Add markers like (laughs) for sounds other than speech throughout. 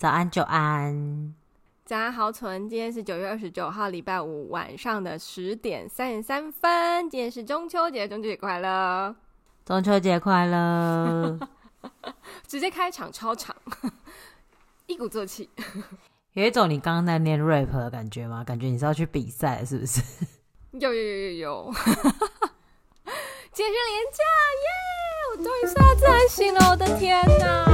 早安，久安。早安，豪存。今天是九月二十九号，礼拜五晚上的十点三十三分。今天是中秋节，中秋节快乐！中秋节快乐！(laughs) 直接开场超长，一鼓作气。有一种你刚刚在念 rap 的感觉吗？感觉你是要去比赛，是不是？有有有有有。(laughs) 今天是连假耶！我终于睡到自然醒了，我的天哪！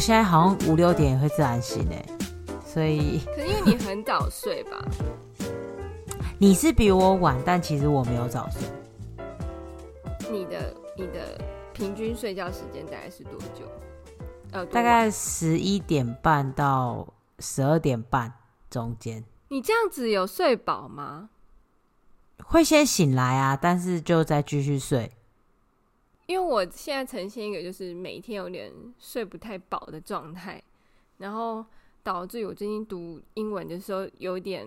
现在好像五六点也会自然醒哎，所以可是因为你很早睡吧？(laughs) 你是比我晚，但其实我没有早睡。你的你的平均睡觉时间大概是多久？呃，大概十一点半到十二点半中间。你这样子有睡饱吗？会先醒来啊，但是就再继续睡。因为我现在呈现一个就是每天有点睡不太饱的状态，然后导致我最近读英文的时候有点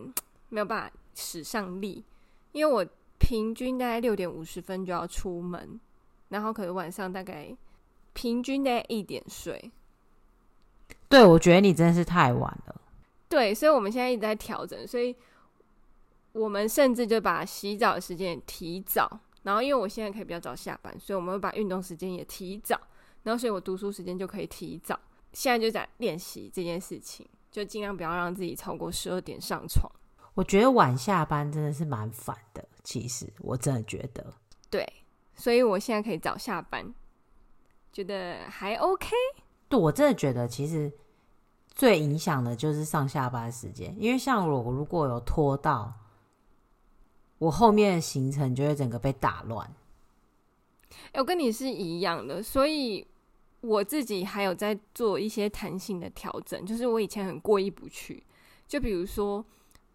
没有办法使上力，因为我平均大概六点五十分就要出门，然后可能晚上大概平均大概一点睡。对，我觉得你真的是太晚了。对，所以我们现在一直在调整，所以我们甚至就把洗澡的时间提早。然后，因为我现在可以比较早下班，所以我们会把运动时间也提早。然后，所以我读书时间就可以提早。现在就在练习这件事情，就尽量不要让自己超过十二点上床。我觉得晚下班真的是蛮烦的，其实我真的觉得。对，所以我现在可以早下班，觉得还 OK。对，我真的觉得其实最影响的就是上下班时间，因为像我如果有拖到。我后面的行程就会整个被打乱。哎，我跟你是一样的，所以我自己还有在做一些弹性的调整。就是我以前很过意不去，就比如说，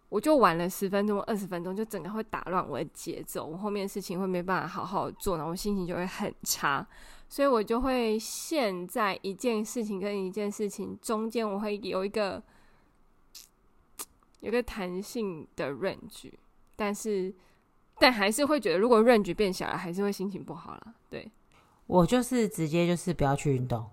我就晚了十分钟、二十分钟，就整个会打乱我的节奏，我后面事情会没办法好好做，然后我心情就会很差。所以我就会现在一件事情跟一件事情中间，我会有一个 (tsk) 有个弹性的 range。但是，但还是会觉得，如果 range 变小了，还是会心情不好了。对，我就是直接就是不要去运动，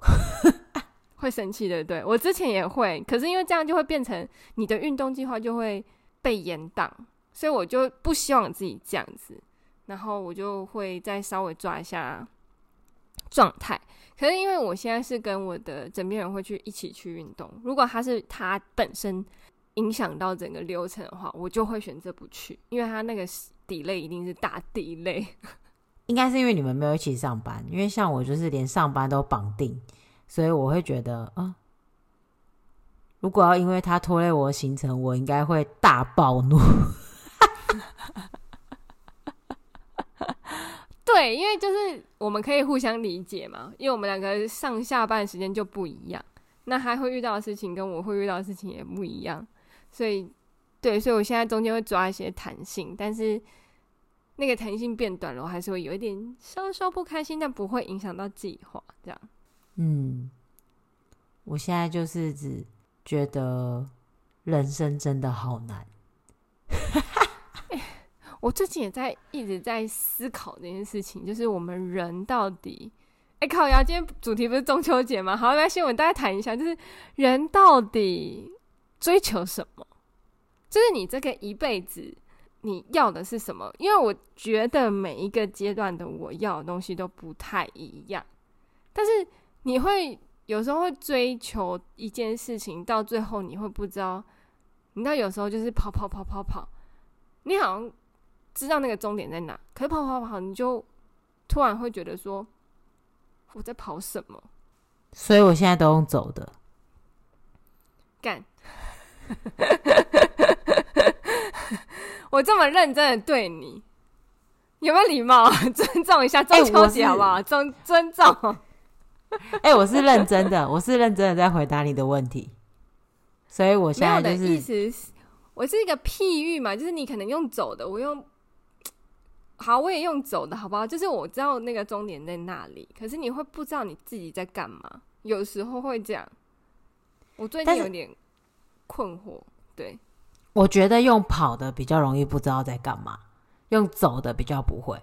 (laughs) 会生气的。对，我之前也会，可是因为这样就会变成你的运动计划就会被延宕，所以我就不希望自己这样子。然后我就会再稍微抓一下状态。可是因为我现在是跟我的枕边人会去一起去运动，如果他是他本身。影响到整个流程的话，我就会选择不去，因为他那个 delay 一定是大 delay。(laughs) 应该是因为你们没有一起上班，因为像我就是连上班都绑定，所以我会觉得啊，如果要因为他拖累我的行程，我应该会大暴怒。(laughs) 对，因为就是我们可以互相理解嘛，因为我们两个上下班时间就不一样，那他会遇到的事情跟我会遇到的事情也不一样。所以，对，所以我现在中间会抓一些弹性，但是那个弹性变短了，我还是会有一点稍稍不开心，但不会影响到计划。这样，嗯，我现在就是只觉得人生真的好难。欸，(laughs) 我最近也在一直在思考这件事情，就是我们人到底……哎，靠呀！今天主题不是中秋节吗？好，来，先我们大家谈一下，就是人到底。追求什么？就是你这个一辈子你要的是什么？因为我觉得每一个阶段的我要的东西都不太一样，但是你会有时候会追求一件事情，到最后你会不知道，你知道有时候就是跑跑跑跑跑，你好像知道那个终点在哪，可是跑跑跑，你就突然会觉得说我在跑什么？所以我现在都用走的干。(laughs) 我这么认真的对你，有没有礼貌？(laughs) 尊重一下中秋节好不好？尊尊重。(laughs) 哎、欸，我是认真的，我是认真的在回答你的问题。所以我现在就是，意思是，我是一个譬喻嘛，就是你可能用走的，我用 (tsk) 好，我也用走的好不好？就是我知道那个终点在那里，可是你会不知道你自己在干嘛，有时候会这样。我最近有点困惑，对。我觉得用跑的比较容易不知道在干嘛，用走的比较不会。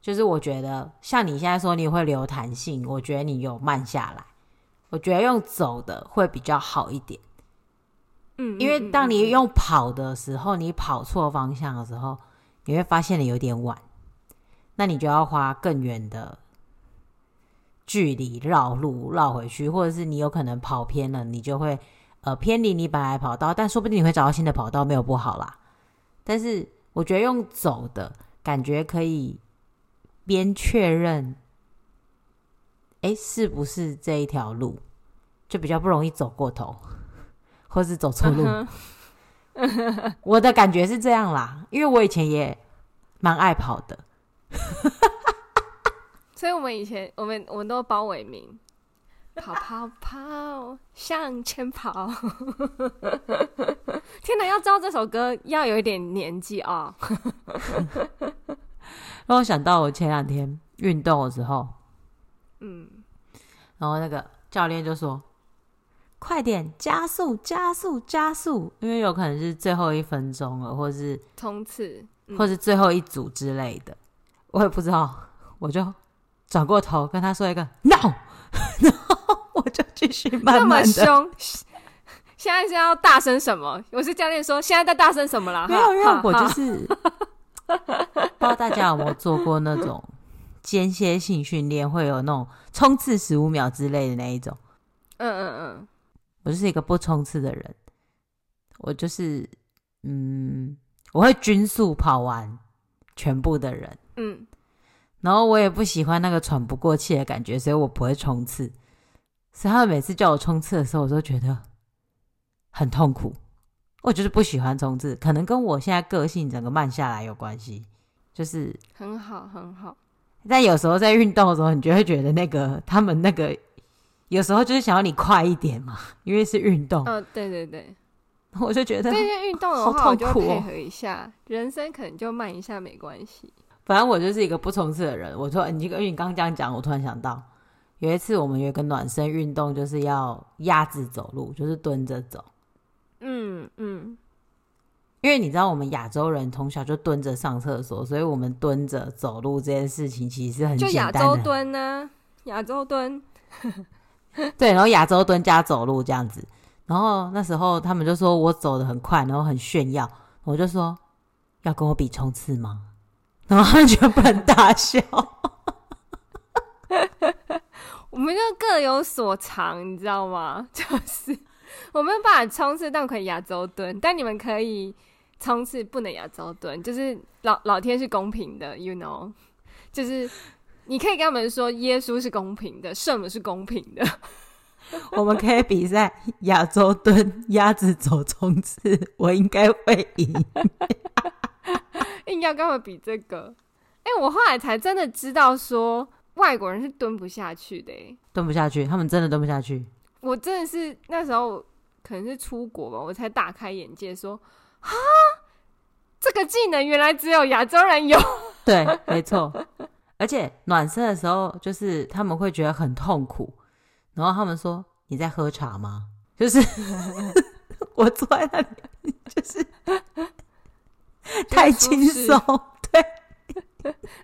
就是我觉得像你现在说你会留弹性，我觉得你有慢下来。我觉得用走的会比较好一点。嗯，因为当你用跑的时候，你跑错方向的时候，你会发现你有点晚，那你就要花更远的距离绕路绕回去，或者是你有可能跑偏了，你就会。呃，偏离你本来跑道，但说不定你会找到新的跑道，没有不好啦。但是我觉得用走的感觉可以边确认，哎，是不是这一条路，就比较不容易走过头，或是走错路。(laughs) Uh-huh. 我的感觉是这样啦，因为我以前也蛮爱跑的，(laughs) 所以我们以前我们我们都包伟明。跑跑跑，向前跑！(laughs) 天哪，要知道这首歌要有一点年纪啊！(laughs) 让我想到我前两天运动的时候，嗯，然后那个教练就说：“快点加速，加速，加速！”因为有可能是最后一分钟了，或是冲刺，嗯、或是最后一组之类的，我也不知道。我就转过头跟他说一个 “no”。(laughs) 继续慢慢的。那么凶，现在是要大声什么？我是教练说，现在在大声什么啦？没有，因为我就是不知道大家有没有做过那种间歇性训练，会有那种冲刺十五秒之类的那一种。嗯嗯嗯，我就是一个不冲刺的人，我就是嗯，我会均速跑完全部的人。嗯。然后我也不喜欢那个喘不过气的感觉，所以我不会冲刺。所以他们每次叫我冲刺的时候，我都觉得很痛苦。我就是不喜欢冲刺，可能跟我现在个性整个慢下来有关系。就是很好很好，但有时候在运动的时候，你就会觉得那个他们那个有时候就是想要你快一点嘛，因为是运动。嗯、哦，对对对，我就觉得这些运动的话，我就配合一下，人生可能就慢一下没关系。反正我就是一个不冲刺的人。我说你这个，因为你刚刚这样讲，我突然想到，有一次我们有一个暖身运动，就是要压制走路，就是蹲着走。嗯嗯。因为你知道，我们亚洲人从小就蹲着上厕所，所以我们蹲着走路这件事情其实是很简单。就亚洲蹲呢，亚洲蹲。(laughs) 对，然后亚洲蹲加走路这样子。然后那时候他们就说我走的很快，然后很炫耀。我就说要跟我比冲刺吗？(laughs) 然后他们全部很大笑，(laughs) 我们就各有所长，你知道吗？(laughs) 就是我没有办法冲刺，但可以亚洲蹲，但你们可以冲刺，不能亚洲蹲。就是老老天是公平的，you know，就是你可以跟他们说，耶稣是公平的，圣母是公平的。(laughs) 我们可以比赛亚洲蹲，鸭子走冲刺，我应该会赢。(laughs) 硬要跟我比这个，哎、欸，我后来才真的知道说外国人是蹲不下去的，哎，蹲不下去，他们真的蹲不下去。我真的是那时候可能是出国吧，我才大开眼界说，说啊，这个技能原来只有亚洲人有。对，没错。而且暖身的时候，就是他们会觉得很痛苦，然后他们说：“你在喝茶吗？”就是 (laughs) 我坐在那里，就是。太轻松，对。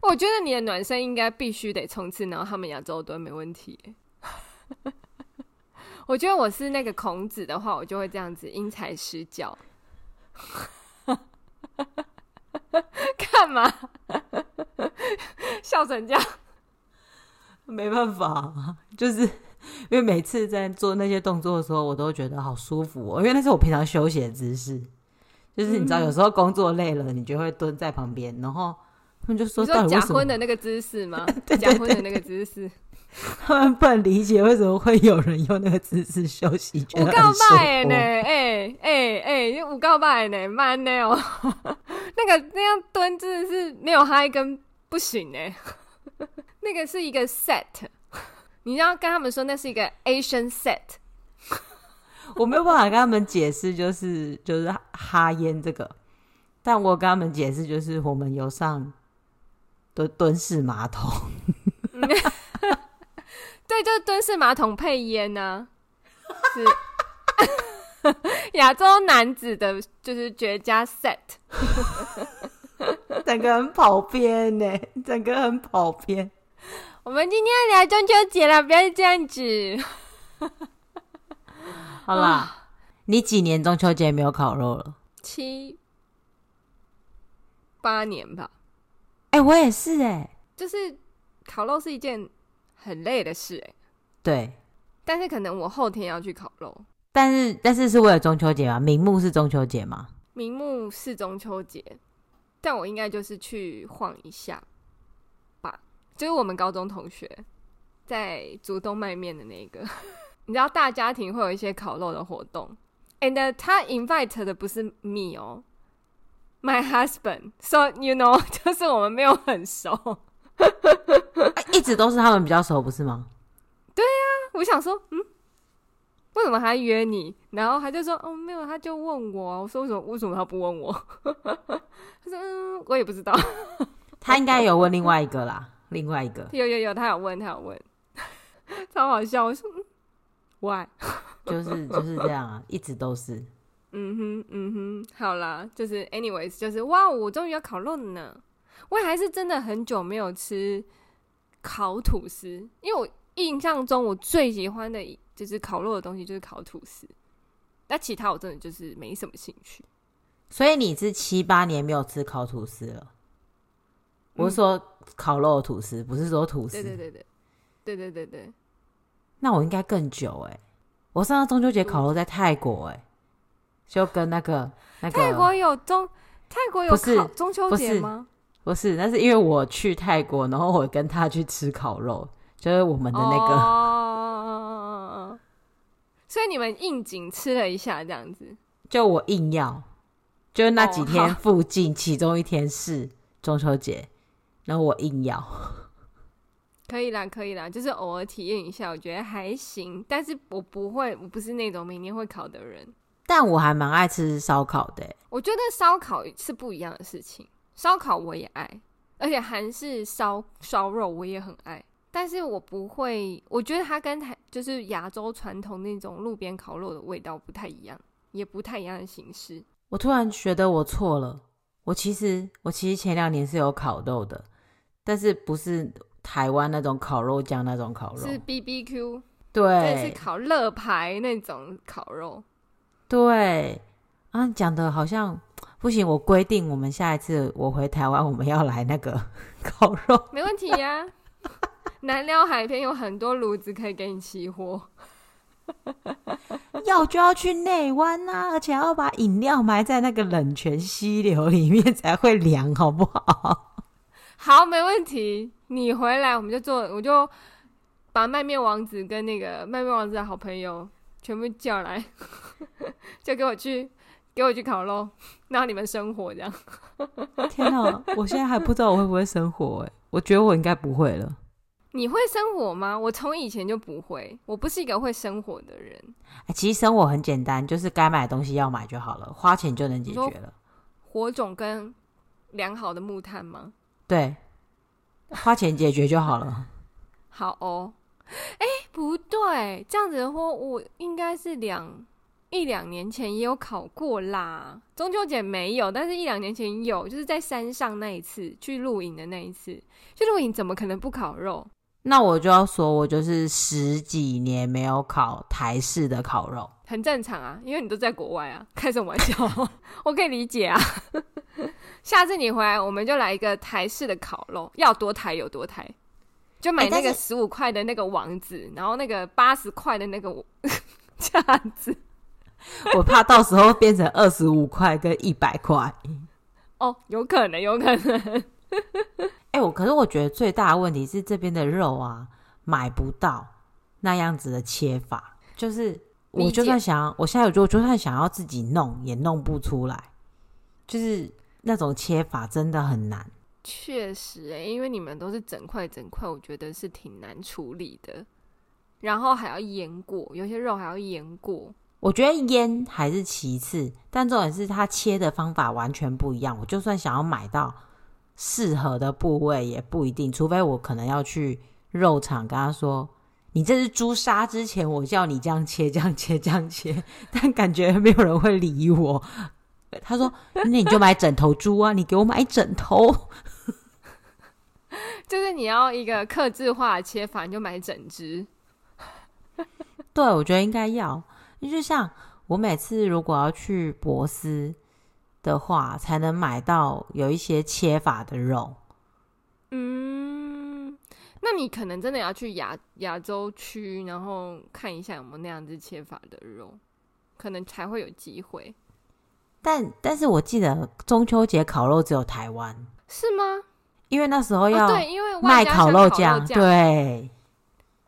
我觉得你的暖身应该必须得冲刺，然后他们亚洲蹲没问题。(laughs) 我觉得我是那个孔子的话，我就会这样子因材施教。(laughs) 干嘛？(laughs) 笑成这样？没办法，就是因为每次在做那些动作的时候，我都觉得好舒服哦，因为那是我平常休息的姿势。就是你知道，有时候工作累了，你就会蹲在旁边，然后他们就说：“到底为什么？”假婚的那个姿势吗？(laughs) 假婚的那个姿势，他们不能理解为什么会有人用那个姿势休息。五告拜呢？哎哎哎，五告拜呢？慢呢哦，(laughs) 那个那样蹲真的是没有嗨跟不行呢。(laughs) 那个是一个 set，你要跟他们说那是一个 Asian set。我没有办法跟他们解释，就是就是哈烟这个，但我跟他们解释，就是我们有上蹲蹲式马桶。(laughs) 对，就是蹲式马桶配烟呢、啊，是 (laughs) 亚洲男子的，就是绝佳 set。(laughs) 整个很跑偏呢，整个很跑偏。我们今天要聊中秋节了，不要这样子。好啦，啊、你几年中秋节没有烤肉了？七八年吧。哎、欸，我也是哎、欸，就是烤肉是一件很累的事哎、欸。对，但是可能我后天要去烤肉。但是但是是为了中秋节吗？明目是中秋节吗？明目是中秋节。但我应该就是去晃一下吧，就是我们高中同学在竹东卖面的那个，(laughs) 你知道大家庭会有一些烤肉的活动，and 他 invite 的不是 me 哦，my husband，so you know，(laughs) 就是我们没有很熟，(laughs) 一直都是他们比较熟，不是吗？对呀、啊，我想说，嗯。为什么还约你？然后他就说：“哦，没有，他就问我。”我说：“为什么？为什么他不问我？” (laughs) 他说：“嗯，我也不知道。”他应该有问另外一个啦，另外一个有有有，他有问，他有问，超好笑。我说：“Why？” 就是就是这样啊，一直都是。嗯哼嗯哼，好啦，就是 anyways，就是哇，我终于要烤肉了呢！我还是真的很久没有吃烤吐司，因为我印象中我最喜欢的。就是烤肉的东西，就是烤吐司。那其他我真的就是没什么兴趣。所以你是七八年没有吃烤吐司了？我是说烤肉的吐司，不是说吐司。对对对对，对对对对。那我应该更久哎！我上次中秋节烤肉在泰国哎，就跟那个那个泰国有中泰国有烤中秋节吗？不是，那是因为我去泰国，然后我跟他去吃烤肉，就是我们的那个。所以你们应景吃了一下，这样子。就我硬要，就那几天附近，其中一天是中秋节，然后我硬要。可以啦，可以啦，就是偶尔体验一下，我觉得还行。但是我不会，我不是那种每年会考的人。但我还蛮爱吃烧烤的。我觉得烧烤是不一样的事情，烧烤我也爱，而且韩式烧烧肉我也很爱。但是我不会，我觉得它跟台就是亚洲传统那种路边烤肉的味道不太一样，也不太一样的形式。我突然觉得我错了，我其实我其实前两年是有烤肉的，但是不是台湾那种烤肉酱那种烤肉，是 BBQ，对，是烤乐牌那种烤肉。对啊，讲的好像不行，我规定我们下一次我回台湾我们要来那个 (laughs) 烤肉，没问题呀、(laughs) 啊。南寮海边有很多炉子可以给你起火，(laughs) 要就要去内湾啊，而且要把饮料埋在那个冷泉溪流里面才会凉，好不好？好，没问题。你回来我们就做，我就把卖面王子跟那个卖面王子的好朋友全部叫来，(laughs) 就给我去给我去烤肉，让你们生火这样。天哪，我现在还不知道我会不会生火哎，我觉得我应该不会了。你会生火吗？我从以前就不会，我不是一个会生火的人。欸，其实生火很简单，就是该买的东西要买就好了，花钱就能解决了。火种跟良好的木炭吗？对，花钱解决就好了。好哦，(laughs) 哎，不对，这样子的话，我应该是两一两年前也有考过啦。中秋节没有，但是一两年前有，就是在山上那一次去露营的那一次，去露营怎么可能不烤肉？那我就要说，我就是十几年没有烤台式的烤肉，很正常啊，因为你都在国外啊，(laughs) 开什么玩笑？(laughs) 我可以理解啊。下次你回来，我们就来一个台式的烤肉，要多台有多台，就买那个十五块的那个网子，欸、然后那个八十块的那个 (laughs) 架子。我怕到时候变成二十五块跟一百块。哦，有可能，有可能。(laughs) 哎、欸，我可是我觉得最大的问题是这边的肉啊买不到那样子的切法，就是我就算想要，我现在就就算想要自己弄也弄不出来，就是那种切法真的很难。确实、欸，因为你们都是整块整块，我觉得是挺难处理的，然后还要腌过，有些肉还要腌过。我觉得腌还是其次，但重点是它切的方法完全不一样。我就算想要买到。适合的部位也不一定，除非我可能要去肉场跟他说：“你这是猪杀之前，我叫你这样切，这样切，这样切。(laughs) ”但感觉没有人会理我。他说：“那你就买整头猪啊，你给我买枕头。(laughs) ”就是你要一个克制化的切法，你就买整只。对，我觉得应该要，就像我每次如果要去博斯的话，才能买到有一些切法的肉。嗯，那你可能真的要去亚亚洲区，然后看一下有没有那样子切法的肉，可能才会有机会。但但是我记得中秋节烤肉只有台湾，是吗？因为那时候要、哦、对，因为卖烤肉酱，对，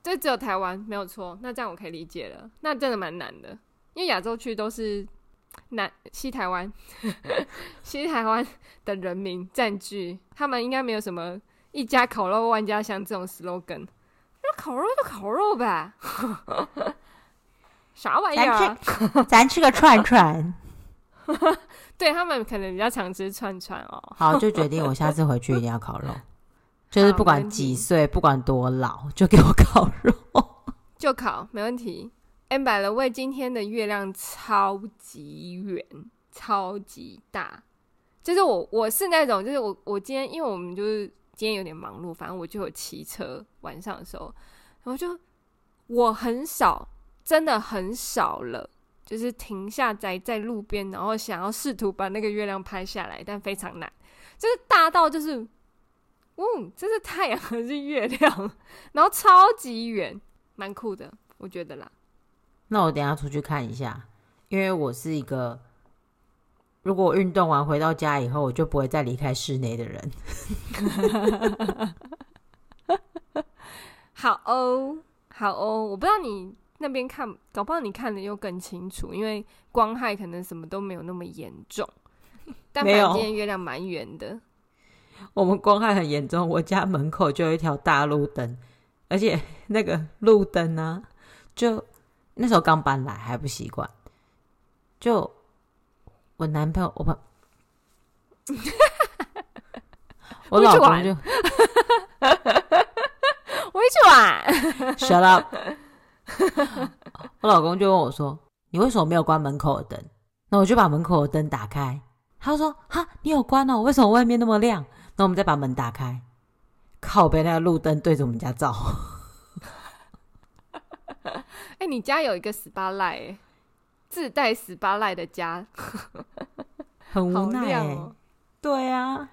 这只有台湾没有错。那这样我可以理解了。那真的蛮难的，因为亚洲区都是南西台湾，(laughs) 西台湾的人民占据，他们应该没有什么一家烤肉万家香这种 slogan。那烤肉就烤肉呗，(laughs) 啥玩意儿、啊？咱吃个串串。(laughs) 对，他们可能比较常吃串串哦。好，就决定我下次回去一定要烤肉，(laughs) 就是不管几岁，不管多老，就给我烤肉，(laughs) 就烤，没问题。By the way，今天的月亮超级圆，超级大。就是我，我是那种，就是我，我今天，因为我们就是今天有点忙碌，反正我就有骑车，晚上的时候，然后就我很少，真的很少了。就是停下在在路边，然后想要试图把那个月亮拍下来，但非常难。就是大到就是，嗯，这是太阳还是月亮？然后超级远，蛮酷的，我觉得啦。那我等一下出去看一下，因为我是一个，如果我运动完回到家以后，我就不会再离开室内的人。(laughs) 好哦，好哦，我不知道你。那边看，搞不好你看的又更清楚，因为光害可能什么都没有那么严重。(laughs) 但反正今天月亮蛮圆的。我们光害很严重，我家门口就有一条大路灯，而且那个路灯呢，就那时候刚搬来还不习惯。就我男朋友，我朋，(laughs) 我老公就，(laughs) 我一去玩，shut up。(laughs) 我老公就问我说：“你为什么没有关门口的灯？”那我就把门口的灯打开。他说：“哈，你有关哦？为什么外面那么亮？”那我们再把门打开，靠北那个路灯对着我们家照。(laughs) 哎、欸，你家有一个 spotlight，自带 spotlight 的家，(laughs) 很无奈。对啊，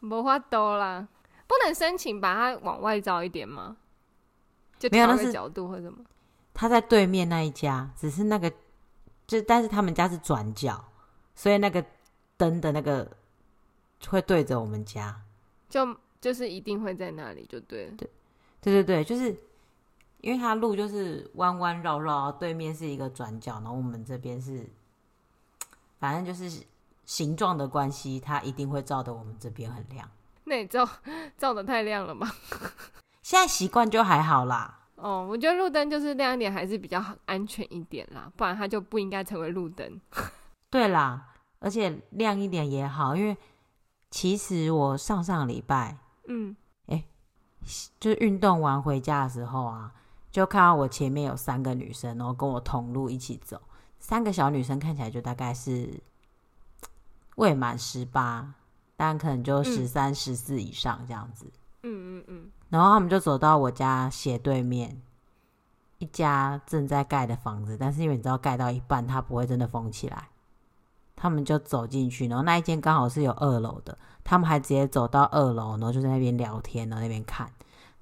没法多啦，不能申请把它往外照一点吗？就没有那个角度或什么？他在对面那一家，只是那个，就但是他们家是转角，所以那个灯的那个会对着我们家，就就是一定会在那里，就对了。对，对对对，就是因为他路就是弯弯绕绕，对面是一个转角，然后我们这边是，反正就是形状的关系，它一定会照的我们这边很亮。那你照 (laughs) 照的太亮了吗？(laughs) 现在习惯就还好啦。哦，我觉得路灯就是亮一点还是比较安全一点啦，不然它就不应该成为路灯。(laughs) 对啦，而且亮一点也好，因为其实我上上礼拜，嗯，哎，就是运动完回家的时候啊，就看到我前面有三个女生，然后跟我同路一起走，三个小女生看起来就大概是未满十八，但可能就十三、十四以上这样子。嗯嗯嗯。然后他们就走到我家斜对面一家正在盖的房子，但是因为你知道盖到一半，它不会真的封起来。他们就走进去，然后那一间刚好是有二楼的，他们还直接走到二楼，然后就在那边聊天，然后那边看，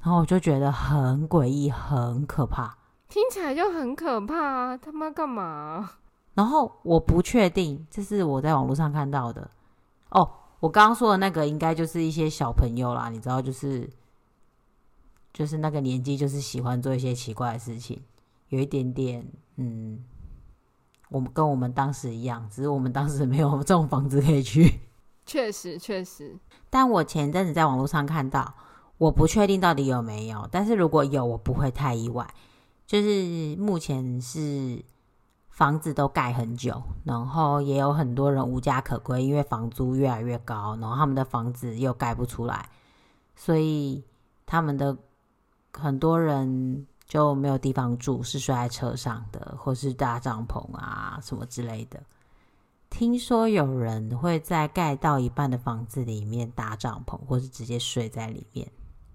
然后我就觉得很诡异，很可怕，听起来就很可怕啊！他妈干嘛？然后我不确定，这是我在网络上看到的。哦，我刚刚说的那个应该就是一些小朋友啦，你知道，就是。就是那个年纪，就是喜欢做一些奇怪的事情，有一点点，嗯，我们跟我们当时一样，只是我们当时没有这种房子可以去。(laughs) 确实，确实。但我前阵子在网络上看到，我不确定到底有没有，但是如果有，我不会太意外。就是目前是房子都盖很久，然后也有很多人无家可归，因为房租越来越高，然后他们的房子又盖不出来，所以他们的很多人就没有地方住，是睡在车上的，或是搭帐篷啊什么之类的。听说有人会在盖到一半的房子里面搭帐篷，或是直接睡在里面。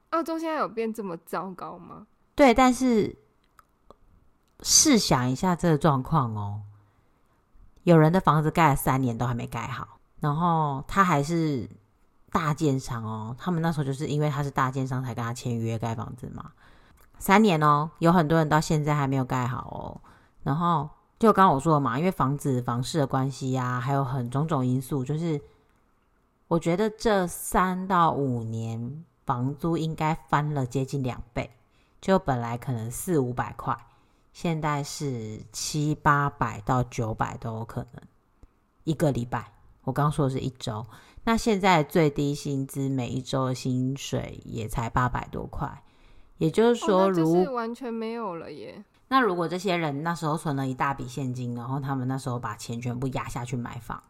澳洲现在有变这么糟糕吗？对，但是。试想一下这个状况哦，有人的房子盖了三年都还没盖好，然后他还是大建商哦。他们那时候就是因为他是大建商才跟他签约盖房子嘛。三年哦，有很多人到现在还没有盖好哦。然后就刚刚我说的嘛，因为房子房市的关系呀、还有很种种因素，就是我觉得这三到五年房租应该翻了接近两倍，就本来可能四五百块。现在是七八百到九百都有可能，一个礼拜。我刚刚说的是一周，那现在最低薪资每一周的薪水也才八百多块，也就是说，如、哦、完全没有了耶。那如果这些人那时候存了一大笔现金，然后他们那时候把钱全部压下去买房，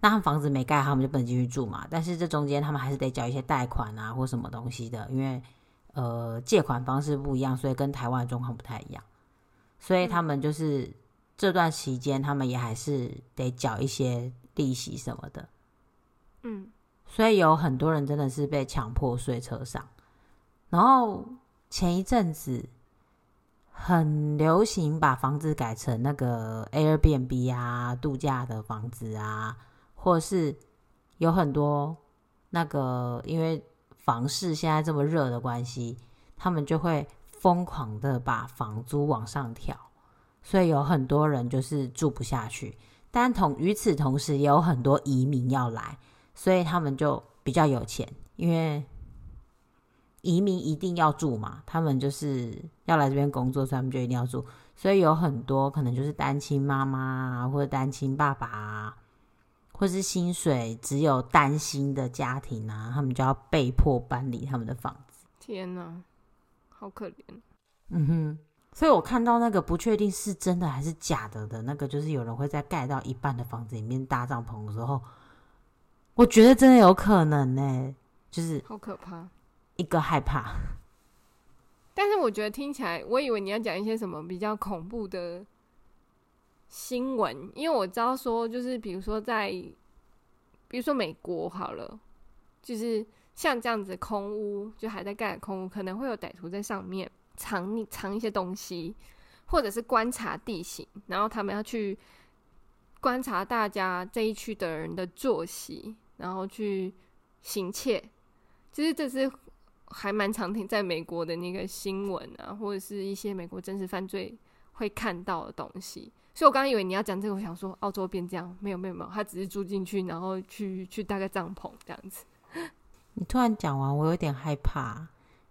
那他们房子没盖好，他们就不能进去住嘛。但是这中间他们还是得缴一些贷款啊，或什么东西的，因为呃借款方式不一样，所以跟台湾的状况不太一样。所以他们就是这段期间，他们也还是得缴一些利息什么的。嗯，所以有很多人真的是被强迫睡车上。然后前一阵子很流行把房子改成那个 Airbnb 啊，度假的房子啊，或是有很多那个因为房市现在这么热的关系，他们就会。疯狂的把房租往上调，所以有很多人就是住不下去。但同与此同时，也有很多移民要来，所以他们就比较有钱，因为移民一定要住嘛，他们就是要来这边工作，所以他们就一定要住。所以有很多可能就是单亲妈妈啊，或者单亲爸爸啊，或是薪水只有单薪的家庭啊，他们就要被迫搬离他们的房子。天哪！好可怜，嗯哼，所以我看到那个不确定是真的还是假的的那个，就是有人会在盖到一半的房子里面搭帐篷的时候，我觉得真的有可能呢，就是好可怕，一个害怕。但是我觉得听起来，我以为你要讲一些什么比较恐怖的新闻，因为我知道说，就是比如说在，比如说美国好了，就是。像这样子空屋，就还在盖的空屋，可能会有歹徒在上面藏藏一些东西，或者是观察地形，然后他们要去观察大家这一区的人的作息，然后去行窃。其实这是还蛮常听在美国的那个新闻啊，或者是一些美国真实犯罪会看到的东西。所以我刚刚以为你要讲这个，我想说澳洲变这样，没有没有没有，他只是住进去，然后去去搭个帐篷这样子。你突然讲完，我有点害怕，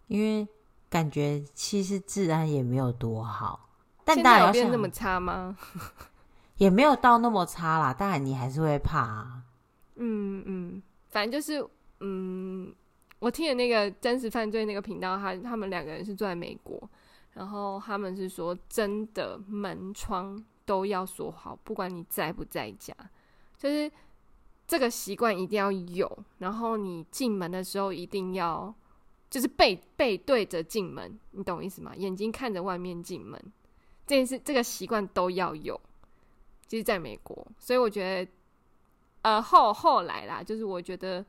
因为感觉其实治安也没有多好。但大家有变那么差吗？(laughs) 也没有到那么差啦，当然你还是会怕啊。嗯嗯，反正就是嗯，我听的那个真实犯罪那个频道，他他们两个人是住在美国，然后他们是说真的门窗都要锁好，不管你在不在家，就是。这个习惯一定要有，然后你进门的时候一定要就是背背对着进门，你懂意思吗？眼睛看着外面进门，这件事这个习惯都要有。就是在美国，所以我觉得，呃，后后来啦，就是我觉得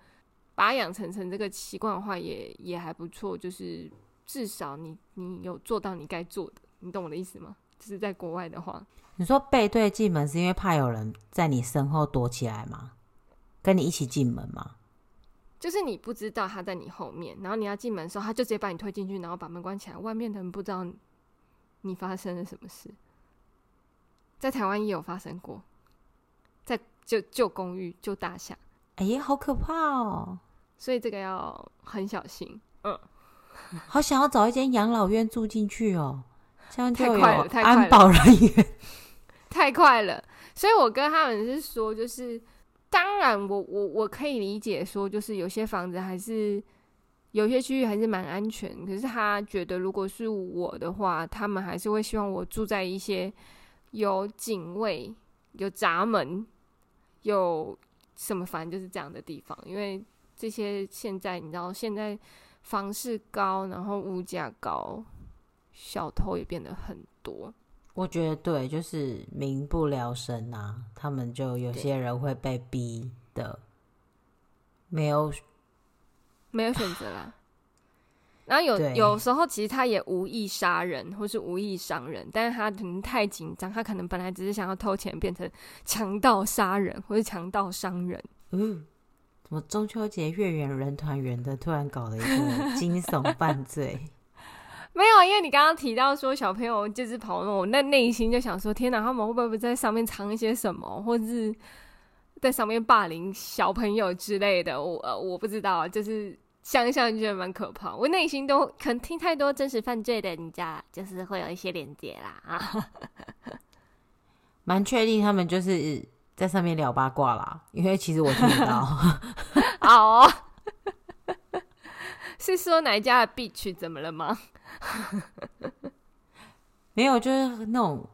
把养成成这个习惯的话，也也还不错。就是至少你你有做到你该做的，你懂我的意思吗？就是在国外的话，你说背对进门是因为怕有人在你身后躲起来吗？跟你一起进门吗？就是你不知道他在你后面，然后你要进门的时候，他就直接把你推进去，然后把门关起来。外面的人不知道你发生了什么事。在台湾也有发生过，在旧旧公寓、旧大厦。哎呀，好可怕哦！所以这个要很小心。嗯，好想要找一间养老院住进去哦，这样就有安安保人员。(laughs) 太快了，所以我跟他们是说，就是。当然我，我我可以理解说，就是有些房子还是有些区域还是蛮安全。可是他觉得，如果是我的话，他们还是会希望我住在一些有警卫，有闸门，有什么反正就是这样的地方。因为这些现在你知道，现在房市高，然后物价高，小偷也变得很多。我觉得对，就是民不聊生啊，他们就有些人会被逼的，没有没有选择啦。然后有有时候其实他也无意杀人或是无意伤人，但是他可能太紧张，他可能本来只是想要偷钱，变成强盗杀人或是强盗伤人。嗯，怎么中秋节月圆人团圆的，突然搞了一个惊悚犯罪？没有，因为你刚刚提到说小朋友就是跑路，我那内心就想说：天哪，他们会不会在上面藏一些什么，或者是在上面霸凌小朋友之类的？我呃，我不知道，就是想想就觉得蛮可怕。我内心都可能听太多真实犯罪的人家，就是会有一些连接啦啊。(laughs) 蛮确定他们就是在上面聊八卦啦，因为其实我听不到。(laughs) 好哦，是说哪一家的 beach 怎么了吗？(laughs) 没有，就是那种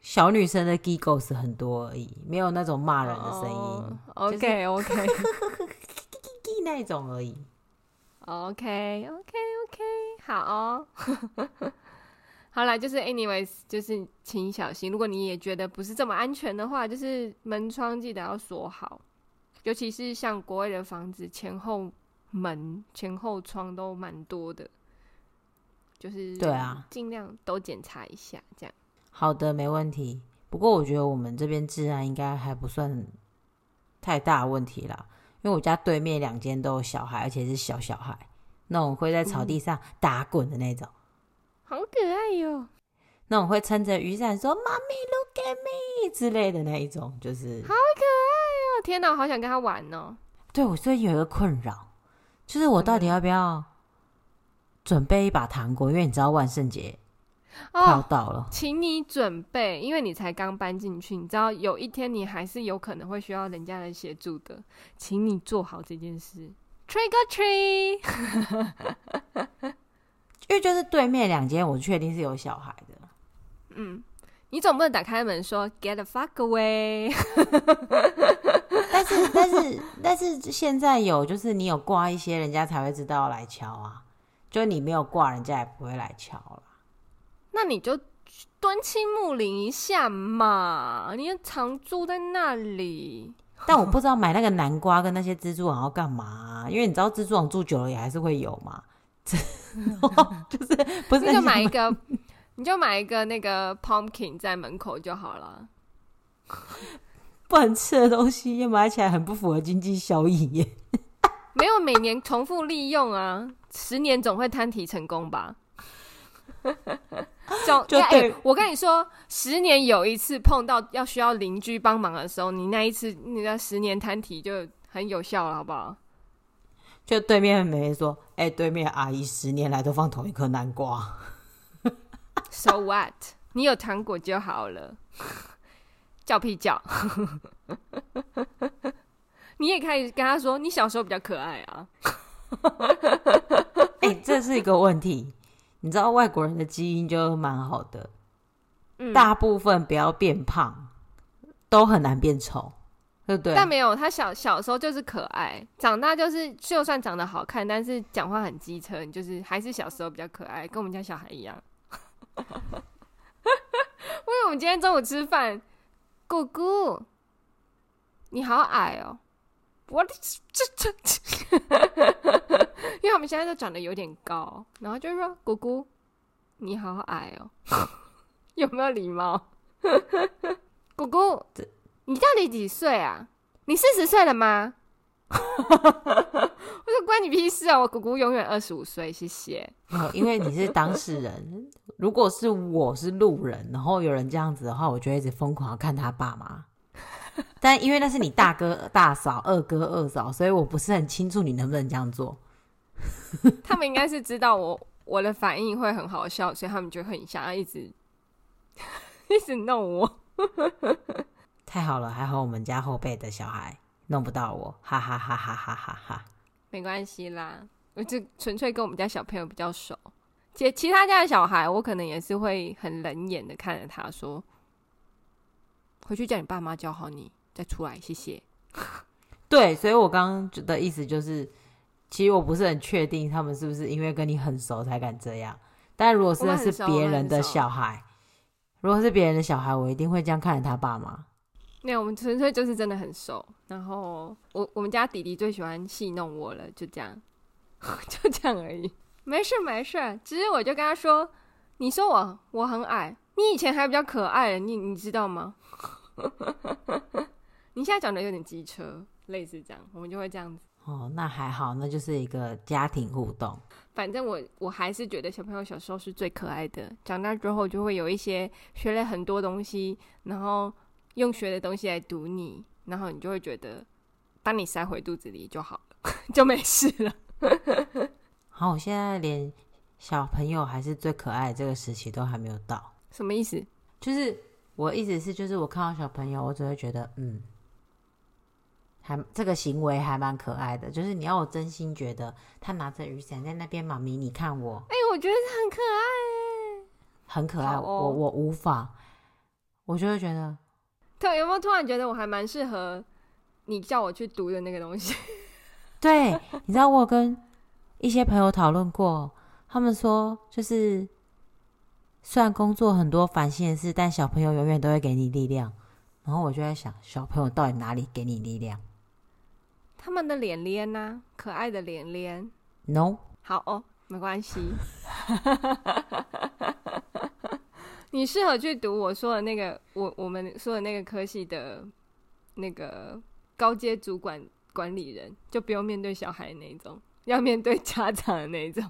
小女生的 giggles 很多而已，没有那种骂人的声音。Oh, OK OK，那一种而已。OK OK OK，好哦。(laughs) (laughs) 好啦，就是 anyways，就是请小心。如果你也觉得不是这么安全的话，就是门窗记得要锁好，尤其是像国外的房子，前后门、前后窗都蛮多的。就是对啊，尽量都检查一下，这样。好的，没问题。不过我觉得我们这边治安应该还不算太大问题啦，因为我家对面两间都有小孩，而且是小小孩，那种会在草地上打滚的那种，嗯，好可爱哟。那种会撑着雨伞说“妈咪，look at me” 之类的那一种，就是好可爱哟！天哪，好想跟他玩哦。对，我最近有一个困扰，就是我到底要不要？准备一把糖果，因为你知道万圣节快要到了。哦，请你准备，因为你才刚搬进去，你知道有一天你还是有可能会需要人家来协助的，请你做好这件事。Trick or treat，(laughs) 因为就是对面两间，我确定是有小孩的。嗯，你总不能打开门说 “Get the fuck away”。(laughs) 但是，(laughs) 但是，但是现在有，就是你有挂一些，人家才会知道要来敲啊。就你没有挂，人家也不会来敲了。那你就敦亲睦邻一下嘛，你常住在那里。但我不知道买那个南瓜跟那些蜘蛛网要干嘛啊，因为你知道蜘蛛网住久了也还是会有嘛。(laughs) 就是 (laughs) 不是？你就买一个，你就买一个那个 pumpkin 在门口就好了。不能吃的东西，又买起来很不符合经济效益耶。(laughs) 没有每年重复利用啊，十年总会摊提成功吧？总就对、欸，我跟你说，十年有一次碰到要需要邻居帮忙的时候，你那一次你的十年摊提就很有效了，好不好？就对面妹妹说：“哎、欸，对面阿姨十年来都放同一颗南瓜。(laughs) ”So what？你有糖果就好了，叫屁叫！(laughs) 你也可以跟他说，你小时候比较可爱啊。哎、欸，这是一个问题。你知道外国人的基因就蛮好的，嗯，大部分不要变胖，都很难变丑，对不对？但没有，他小小时候就是可爱，长大就是就算长得好看，但是讲话很机车，你就是还是小时候比较可爱，跟我们家小孩一样。因 (laughs) 为我们今天中午吃饭，姑姑，你好矮哦。我这这这，(laughs) 因为我们现在都长得有点高，然后就说：“姑姑，你好矮哦，(laughs) 有没有礼貌？” (laughs) 姑姑，你到底几岁啊？你四十岁了吗？我说关你屁事啊！我姑姑永远二十五岁，谢谢。因为你是当事人，如果是我是路人，然后有人这样子的话，我就一直疯狂看他爸妈。(laughs) 但因为那是你大哥、大嫂、二哥、二嫂，所以我不是很清楚你能不能这样做。(laughs) 他们应该是知道我我的反应会很好笑，所以他们就很想要一直 (laughs) 一直弄我。太好了，还好我们家后辈的小孩弄不到我，哈哈哈哈哈哈哈！没关系啦，我就纯粹跟我们家小朋友比较熟。其其他家的小孩，我可能也是会很冷眼的看着他说。回去叫你爸妈教好你再出来，谢谢。(laughs) 对，所以我刚刚的意思就是，其实我不是很确定他们是不是因为跟你很熟才敢这样。但如果是是别人的小孩，如果是别人的小孩，我一定会这样看着他爸妈。没有，我们纯粹就是真的很熟。然后我我们家弟弟最喜欢戏弄我了，就这样，(laughs) 就这样而已。没事没事，只是我就跟他说：“你说我我很矮，你以前还比较可爱，你你知道吗？” (laughs) 你现在长得有点机车，类似这样，我们就会这样子。哦，那还好，那就是一个家庭互动。反正我我还是觉得小朋友小时候是最可爱的，长大之后就会有一些学了很多东西，然后用学的东西来堵你，然后你就会觉得，当你塞回肚子里就好了，(laughs) 就没事了。(laughs) 好，我现在连小朋友还是最可爱的这个时期都还没有到，什么意思？就是我意思是，就是我看到小朋友，我只会觉得，嗯。还这个行为还蛮可爱的，就是你要我真心觉得他拿着雨伞在那边，妈咪你看我，哎、欸，我觉得很可爱，很可爱。哦、我我无法，我就会觉得，对，有没有突然觉得我还蛮适合你叫我去读的那个东西？(laughs) 对，你知道我跟一些朋友讨论过，他们说就是虽然工作很多烦心的事，但小朋友永远都会给你力量。然后我就在想，小朋友到底哪里给你力量？他们的脸脸呐，可爱的脸脸。No，好哦，没关系。(laughs) 你适合去读我说的那个，我我们说的那个科系的那个高阶主管管理人，就不用面对小孩那种，要面对家长的那种。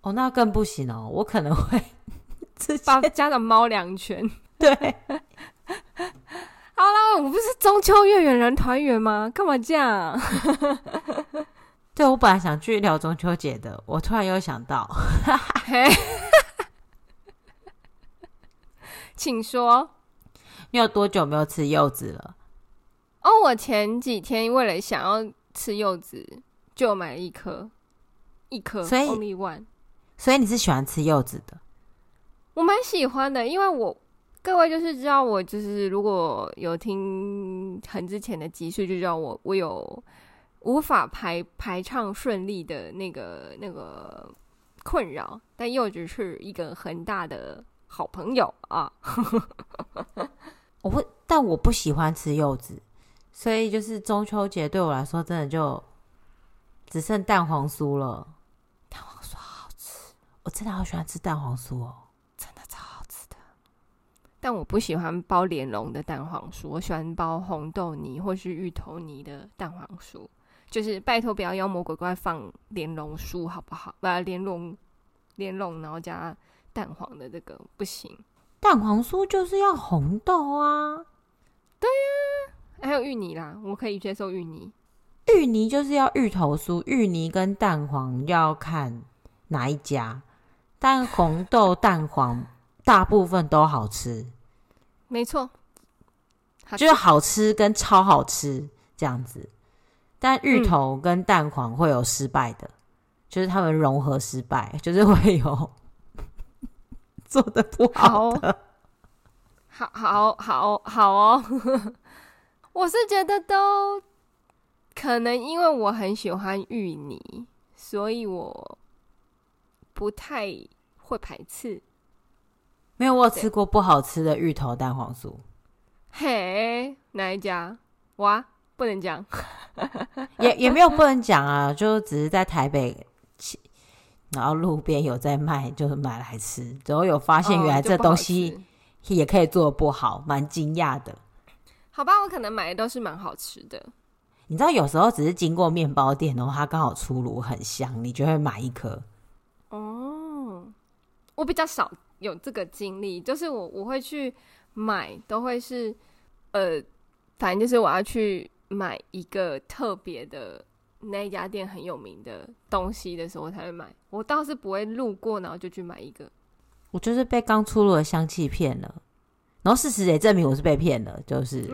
哦，那更不行哦，我可能会 (laughs) 直接把家长猫两拳。(laughs) 对。好啦，我不是中秋月圆人团圆吗？干嘛这样？(laughs) 对，我本来想去聊中秋节的，我突然又想到，请说，你有多久没有吃柚子了？哦，我前几天为了想要吃柚子，就买了一颗，一颗，所以 only one。所以你是喜欢吃柚子的？我蛮喜欢的，因为我。各位就是知道我就是如果有听很之前的集数，就知道我我有无法排排唱顺利的那个那个困扰，但柚子是一个很大的好朋友啊。(laughs) 我不，但我不喜欢吃柚子，所以就是中秋节对我来说真的就只剩蛋黄酥了。蛋黄酥好好吃，我真的好喜欢吃蛋黄酥哦。真的超好吃的但我不喜欢包莲蓉的蛋黄酥，我喜欢包红豆泥或是芋头泥的蛋黄酥。就是拜托不要妖魔鬼怪放莲蓉酥好不好？把莲蓉莲蓉然后加蛋黄的这个不行。蛋黄酥就是要红豆啊。对呀、啊，还有芋泥啦，我可以接受芋泥。芋泥就是要芋头酥，芋泥跟蛋黄要看哪一家，但红豆蛋黄。大部分都好吃，没错，就是好吃跟超好吃这样子。但芋头跟蛋黄会有失败的，嗯、就是他们融合失败，就是会有做的不好的。好好好好哦，(laughs) 我是觉得都可能因为我很喜欢芋泥，所以我不太会排斥。没有，我有吃过不好吃的芋头蛋黄酥。嘿，哪一家？哇，不能讲，(laughs) 也也没有不能讲啊，就只是在台北，然后路边有在卖，就是买来吃，然后有发现原来这东西也可以做得不好，蛮惊讶的。好吧，我可能买的都是蛮好吃的。你知道，有时候只是经过面包店，然后它刚好出炉很香，你就会买一颗。哦，我比较少。有这个经历，就是我我会去买，都会是呃，反正就是我要去买一个特别的那一家店很有名的东西的时候，我才会买。我倒是不会路过，然后就去买一个。我就是被刚出炉的香气骗了，然后事实也证明我是被骗了，就是。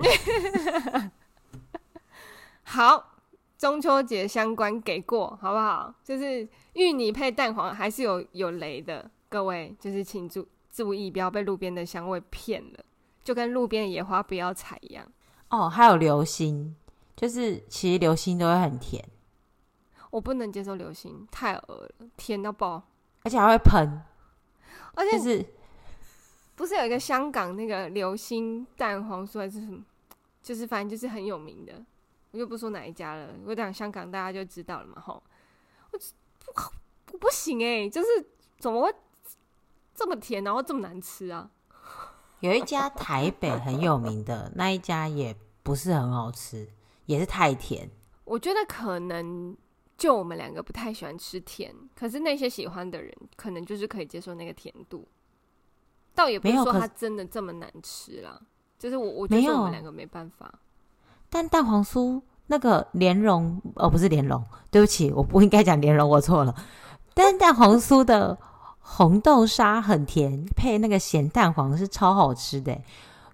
(laughs) 好，中秋节相关给过好不好？就是芋泥配蛋黄还是有有雷的。各位就是请注注意，不要被路边的香味骗了。就跟路边的野花不要采一样。哦，还有流心，就是其实流心都会很甜。我不能接受流心，太恶了，甜到爆，而且还会喷，而且、就是不是有一个香港那个流心蛋黄酥还是什么，就是反正就是很有名的，我就不说哪一家了，我讲香港大家就知道了嘛，吼，我不我不行哎、欸，就是怎么会这么甜，然后这么难吃啊？(laughs) 有一家台北很有名的那一家也不是很好吃，也是太甜，我觉得可能。就我们两个不太喜欢吃甜，可是那些喜欢的人可能就是可以接受那个甜度，倒也不是说它真的这么难吃啦。就是我我觉得我们两个没办法。但蛋黄酥那个莲蓉哦，不是莲蓉，对不起，我不应该讲莲蓉，我错了。但蛋黄酥的红豆沙很甜，配那个咸蛋黄是超好吃的。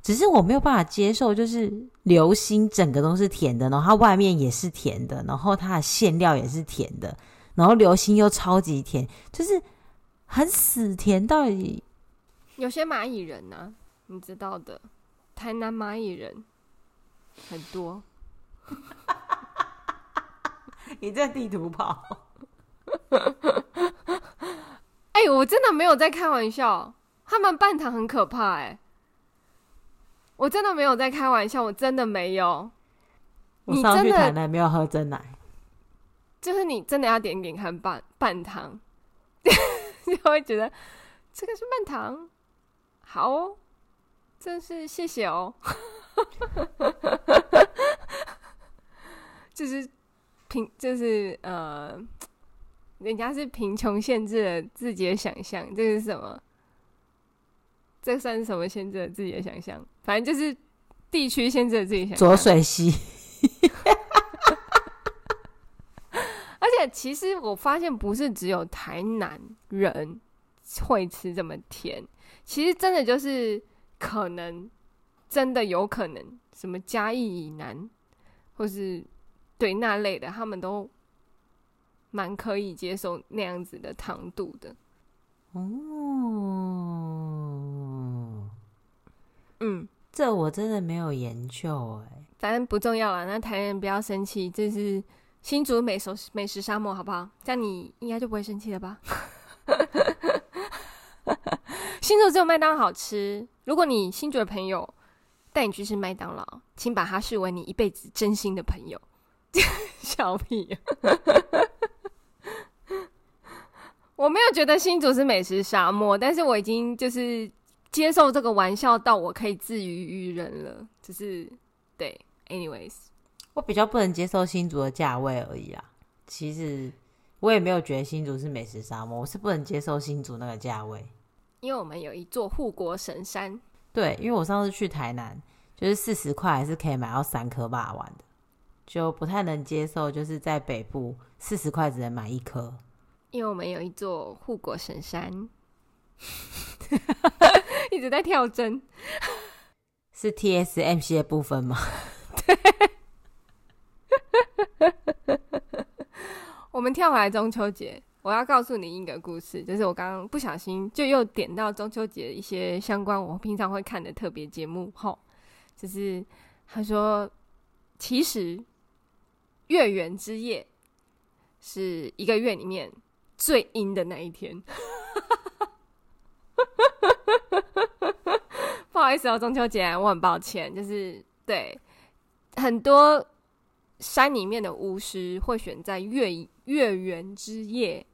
只是我没有办法接受，就是流心整个都是甜的，然后它外面也是甜的，然后它的馅料也是甜的，然后流心又超级甜，就是很死甜。到底有些蚂蚁人呢、啊？你知道的，台南蚂蚁人很多。(laughs) 你在地图跑！(laughs) 哎、欸，我真的没有在开玩笑，他们半糖很可怕哎、欸。我真的没有在开玩笑，我真的没有。我上去台南没有喝真奶，就是你真的要点点看半半糖，(laughs) 就会觉得这个是半糖，好哦，真是谢谢哦。(laughs) 就是贫，就是呃，人家是贫穷限制了自己的想象，这是什么？这算是什么限制了自己的想象？反正就是地区限制了自己想象。浊水溪。(laughs) 而且其实我发现，不是只有台南人会吃这么甜，其实真的就是可能，真的有可能，什么嘉义以南，或是对那类的，他们都蛮可以接受那样子的糖度的。哦，嗯，这我真的没有研究哎，反正不重要了。那台人不要生气，这是新竹美食美食沙漠，好不好？这样你应该就不会生气了吧？(laughs) 新竹只有麦当劳好吃。如果你新竹的朋友带你去吃麦当劳，请把他视为你一辈子真心的朋友。小屁。(laughs) 我没有觉得新竹是美食沙漠，但是我已经就是接受这个玩笑到我可以自娱娱人了，只是对，anyways，我比较不能接受新竹的价位而已啊。其实我也没有觉得新竹是美食沙漠，我是不能接受新竹那个价位，因为我们有一座护国神山。对，因为我上次去台南，就是四十块还是可以买到三颗霸王的，就不太能接受，就是在北部四十块只能买一颗。因为我们有一座护国神山，(laughs) 一直在跳针，(laughs) 是 TSMC 的部分吗？对。(laughs) 我们跳回来中秋节，我要告诉你一个故事，就是我刚刚不小心就又点到中秋节一些相关我平常会看的特别节目。吼，就是他说，其实月圆之夜是一个月里面。最阴的那一天，不 (laughs) 不好意思哦，中秋节我很抱歉，就是对很多山里面的巫师会选在月月圆之夜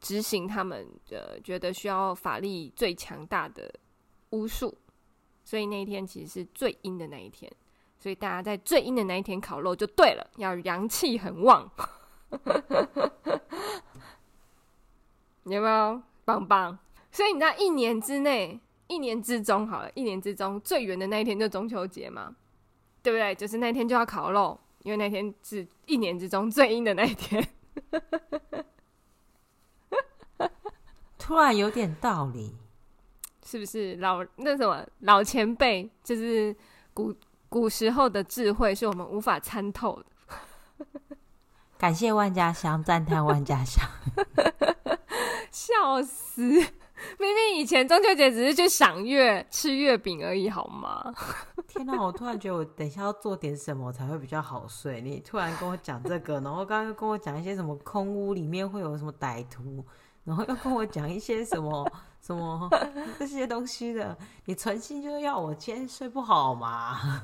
执行他们的觉得需要法力最强大的巫术，所以那一天其实是最阴的那一天，所以大家在最阴的那一天烤肉就对了，要阳气很旺。(laughs) 有没有棒棒？所以你知道一年之内，一年之中好了，一年之中最圆的那一天就中秋节嘛，对不对？就是那天就要烤肉，因为那天是一年之中最阴的那一天。(laughs) 突然有点道理，是不是？老那什么老前辈，就是古古时候的智慧，是我们无法参透的。感谢万家香，赞叹万家香。(laughs) 笑死！(laughs) 明明以前中秋节只是去赏月、吃月饼而已，好吗？(laughs) 天哪！我突然觉得我等一下要做点什么才会比较好睡。你突然跟我讲这个，然后刚刚又跟我讲一些什么空屋里面会有什么歹徒，然后又跟我讲一些什么 (laughs) 什么这些东西的，你存心就是要我今天睡不好吗？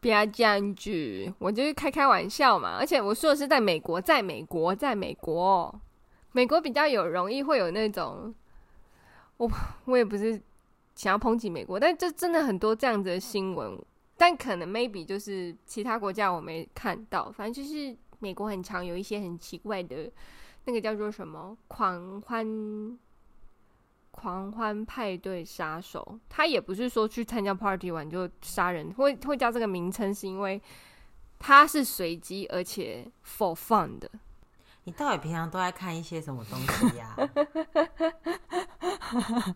不要这样子，我就是开开玩笑嘛。而且我说的是在美国，在美国，在美国，美国比较有容易会有那种，我我也不是想要抨击美国，但这真的很多这样子的新闻。但可能 maybe 就是其他国家我没看到，反正就是美国很常有一些很奇怪的，那个叫做什么狂欢。狂欢派对杀手，他也不是说去参加 party 玩就杀人，会会叫这个名称，是因为他是随机而且 for fun 的。你到底平常都在看一些什么东西呀、啊？(laughs)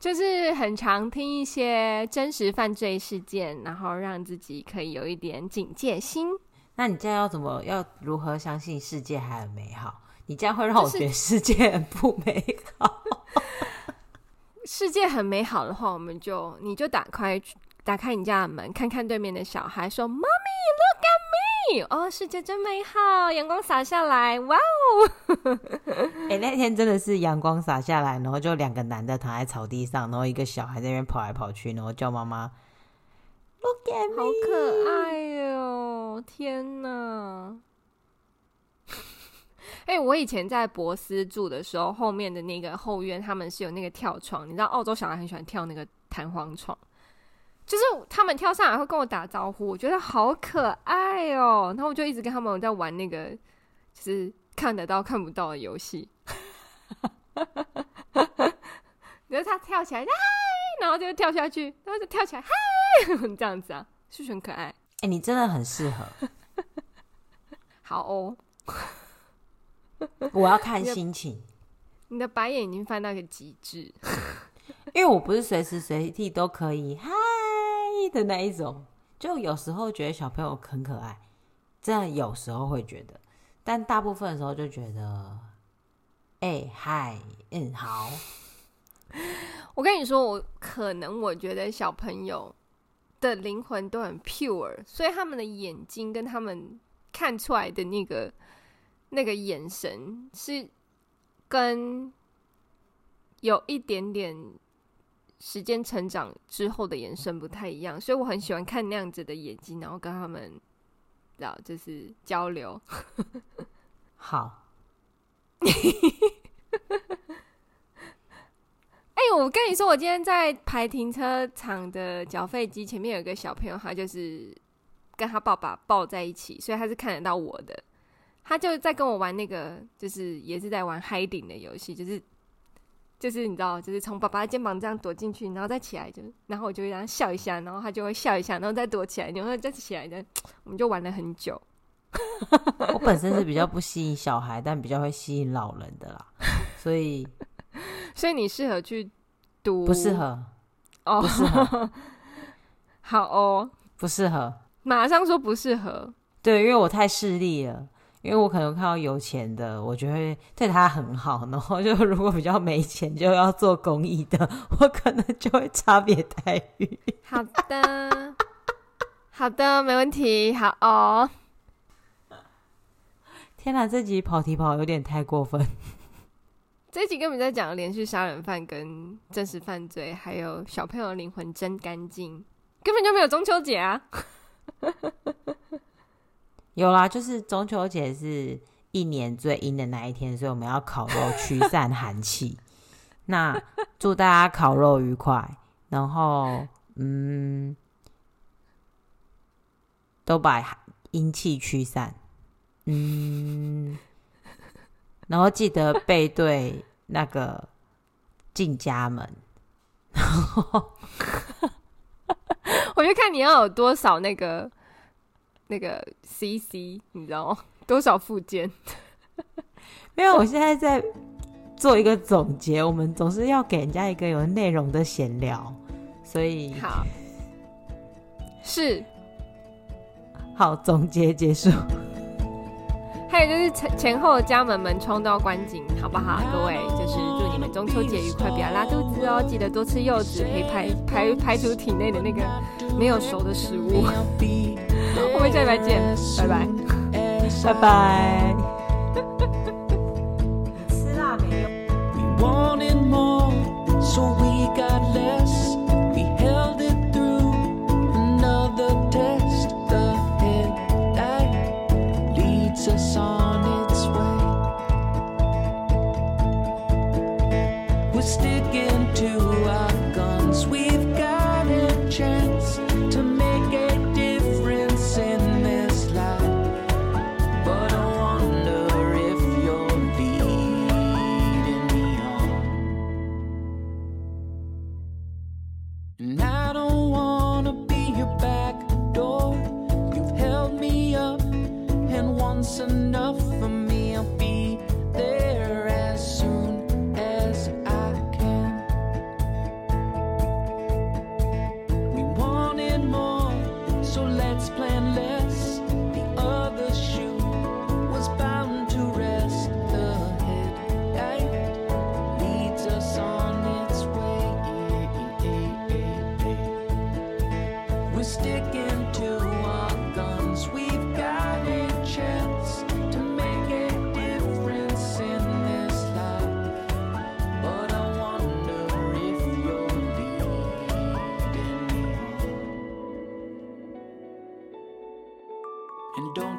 就是很常听一些真实犯罪事件，然后让自己可以有一点警戒心。那你这样要怎么要如何相信世界还很美好？你这样会让我觉得世界很不美好。(laughs) 世界很美好的话，我们就你就打开打开你家的门，看看对面的小孩，说：“妈咪，look at me！” 哦，世界真美好，阳光洒下来，哇哦！哎、欸，那天真的是阳光洒下来，然后就两个男的躺在草地上，然后一个小孩在那边跑来跑去，然后叫妈妈：“look at me！” 好可爱哟、哦！天哪！哎、欸，我以前在博斯住的时候，后面的那个后院他们是有那个跳床，你知道澳洲小孩很喜欢跳那个弹簧床，就是他们跳上来会跟我打招呼，我觉得好可爱哦、喔。然后我就一直跟他们在玩那个，就是看得到看不到的游戏。(laughs) 然后他跳起来，嗨，然后就跳下去，然后就跳起来，嗨，(laughs) 这样子啊，是不是很可爱？哎、欸，你真的很适合。(laughs) 好哦。我要看心情你。的白眼已经翻到一个极致，因为我不是随时随地都可以嗨的那一种，就有时候觉得小朋友很可爱，这样有时候会觉得，但大部分的时候就觉得，哎、嗨，嗯好。(laughs) 我跟你说，我可能我觉得小朋友的灵魂都很 pure，所以他们的眼睛跟他们看出来的那个。那个眼神是跟有一点点时间成长之后的延伸不太一样，所以我很喜欢看那样子的眼睛，然后跟他们，知道就是交流。好。(laughs) 哎、欸，我跟你说，我今天在排停车场的缴费机前面有一个小朋友，他就是跟他爸爸抱在一起，所以他是看得到我的。他就在跟我玩那个，就是也是在玩 hiding 的游戏，就是就是你知道，就是从爸爸的肩膀这样躲进去，然后再起来就，就然后我就会让他笑一下，然后他就会笑一下，然后再躲起来，然后再起来的，我们就玩了很久。我本身是比较不吸引小孩，但比较会吸引老人的啦，所以 (laughs) 所以你适合去读？不适合哦，不适合。好哦，不适合，马上说不适合。对，因为我太势利了。因为我可能看到有钱的，我就会对他很好，然后就如果比较没钱，就要做公益的，我可能就会差别待遇。好的，好的，没问题，好哦。天哪，这集跑题跑有点太过分。(laughs) 这集根本在讲连续杀人犯跟真实犯罪，还有小朋友的灵魂真干净，根本就没有中秋节啊。(laughs) 有啦，就是中秋节是一年最阴的那一天，所以我们要烤肉驱散寒气。那祝大家烤肉愉快，然后嗯，都把阴气驱散。嗯，然后记得背对那个进家门。然 (laughs) 后我就看你要有多少那个。那个 CC，你知道吗？(laughs) 多少附件？(laughs) 没有，我现在在做一个总结。我们总是要给人家一个有内容的闲聊，所以好 (laughs) 是好总结结束。还有就是前前后家门门窗都要关紧，好不好？各位，就是祝你们中秋节愉快，不要拉肚子哦，记得多吃柚子，可以排排排除体内的那个没有熟的食物。我们下礼拜见，拜拜，拜拜。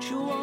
you.